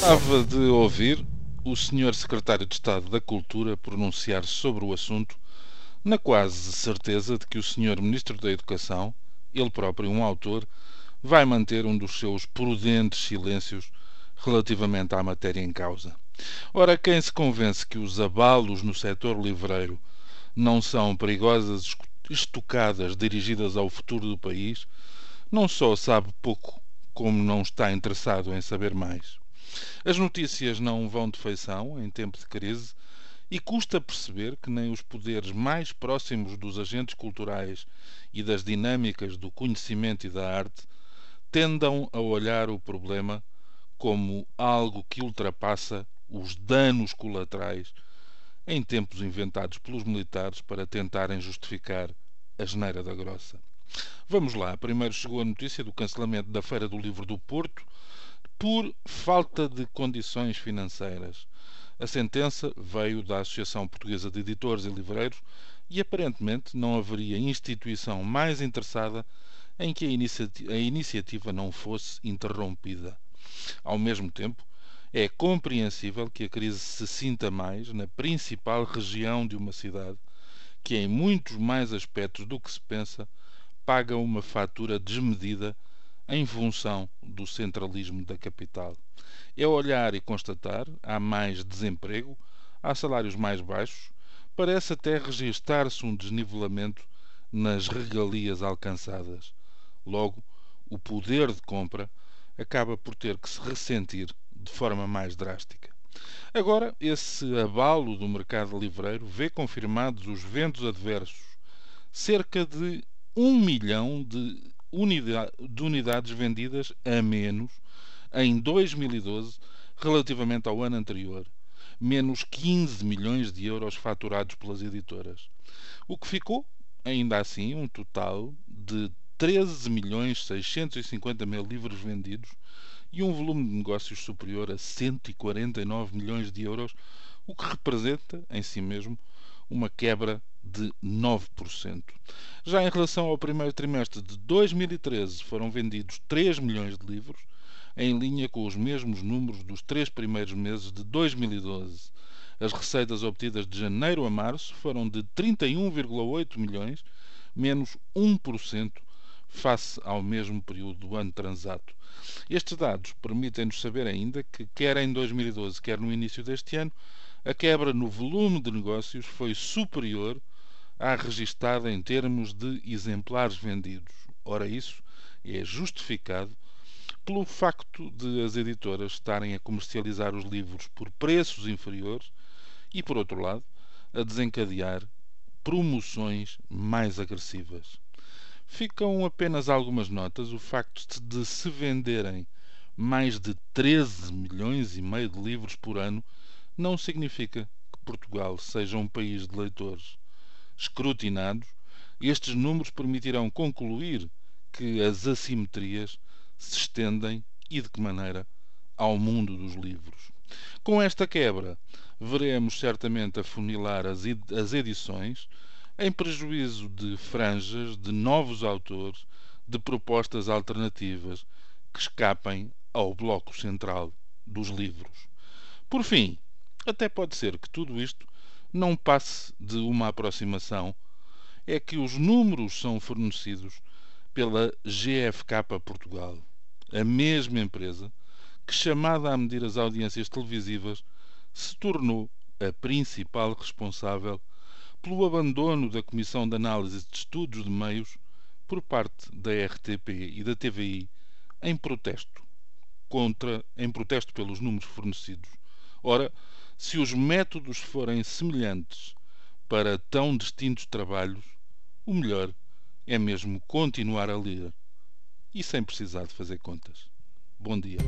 Estava de ouvir o Sr. Secretário de Estado da Cultura pronunciar-se sobre o assunto, na quase certeza de que o Sr. Ministro da Educação, ele próprio um autor, vai manter um dos seus prudentes silêncios relativamente à matéria em causa. Ora, quem se convence que os abalos no setor livreiro não são perigosas estocadas dirigidas ao futuro do país, não só sabe pouco, como não está interessado em saber mais. As notícias não vão de feição em tempo de crise e custa perceber que nem os poderes mais próximos dos agentes culturais e das dinâmicas do conhecimento e da arte tendam a olhar o problema como algo que ultrapassa os danos colaterais em tempos inventados pelos militares para tentarem justificar a geneira da grossa. Vamos lá. Primeiro chegou a notícia do cancelamento da Feira do Livro do Porto por falta de condições financeiras. A sentença veio da Associação Portuguesa de Editores e Livreiros e aparentemente não haveria instituição mais interessada em que a, a iniciativa não fosse interrompida. Ao mesmo tempo, é compreensível que a crise se sinta mais na principal região de uma cidade, que em muitos mais aspectos do que se pensa, paga uma fatura desmedida em função do centralismo da capital. É olhar e constatar, há mais desemprego, há salários mais baixos, parece até registar-se um desnivelamento nas regalias alcançadas. Logo, o poder de compra acaba por ter que se ressentir de forma mais drástica. Agora, esse abalo do mercado livreiro vê confirmados os ventos adversos. Cerca de um milhão de de unidades vendidas a menos em 2012 relativamente ao ano anterior, menos 15 milhões de euros faturados pelas editoras. O que ficou, ainda assim, um total de 13 milhões 650 mil livros vendidos e um volume de negócios superior a 149 milhões de euros, o que representa, em si mesmo, uma quebra de 9%. Já em relação ao primeiro trimestre de 2013, foram vendidos 3 milhões de livros, em linha com os mesmos números dos três primeiros meses de 2012. As receitas obtidas de janeiro a março foram de 31,8 milhões, menos 1% face ao mesmo período do ano transato. Estes dados permitem-nos saber ainda que, quer em 2012, quer no início deste ano, a quebra no volume de negócios foi superior à registada em termos de exemplares vendidos. Ora, isso é justificado pelo facto de as editoras estarem a comercializar os livros por preços inferiores e, por outro lado, a desencadear promoções mais agressivas. Ficam apenas algumas notas o facto de se venderem mais de 13 milhões e meio de livros por ano não significa que Portugal seja um país de leitores escrutinados, estes números permitirão concluir que as assimetrias se estendem e de que maneira ao mundo dos livros. Com esta quebra, veremos certamente afunilar as edições em prejuízo de franjas, de novos autores, de propostas alternativas que escapem ao bloco central dos livros. Por fim, até pode ser que tudo isto não passe de uma aproximação. É que os números são fornecidos pela GFK Portugal, a mesma empresa que, chamada a medir as audiências televisivas, se tornou a principal responsável pelo abandono da Comissão de Análise de Estudos de Meios por parte da RTP e da TVI em protesto contra em protesto pelos números fornecidos. Ora, se os métodos forem semelhantes para tão distintos trabalhos, o melhor é mesmo continuar a ler e sem precisar de fazer contas. Bom dia.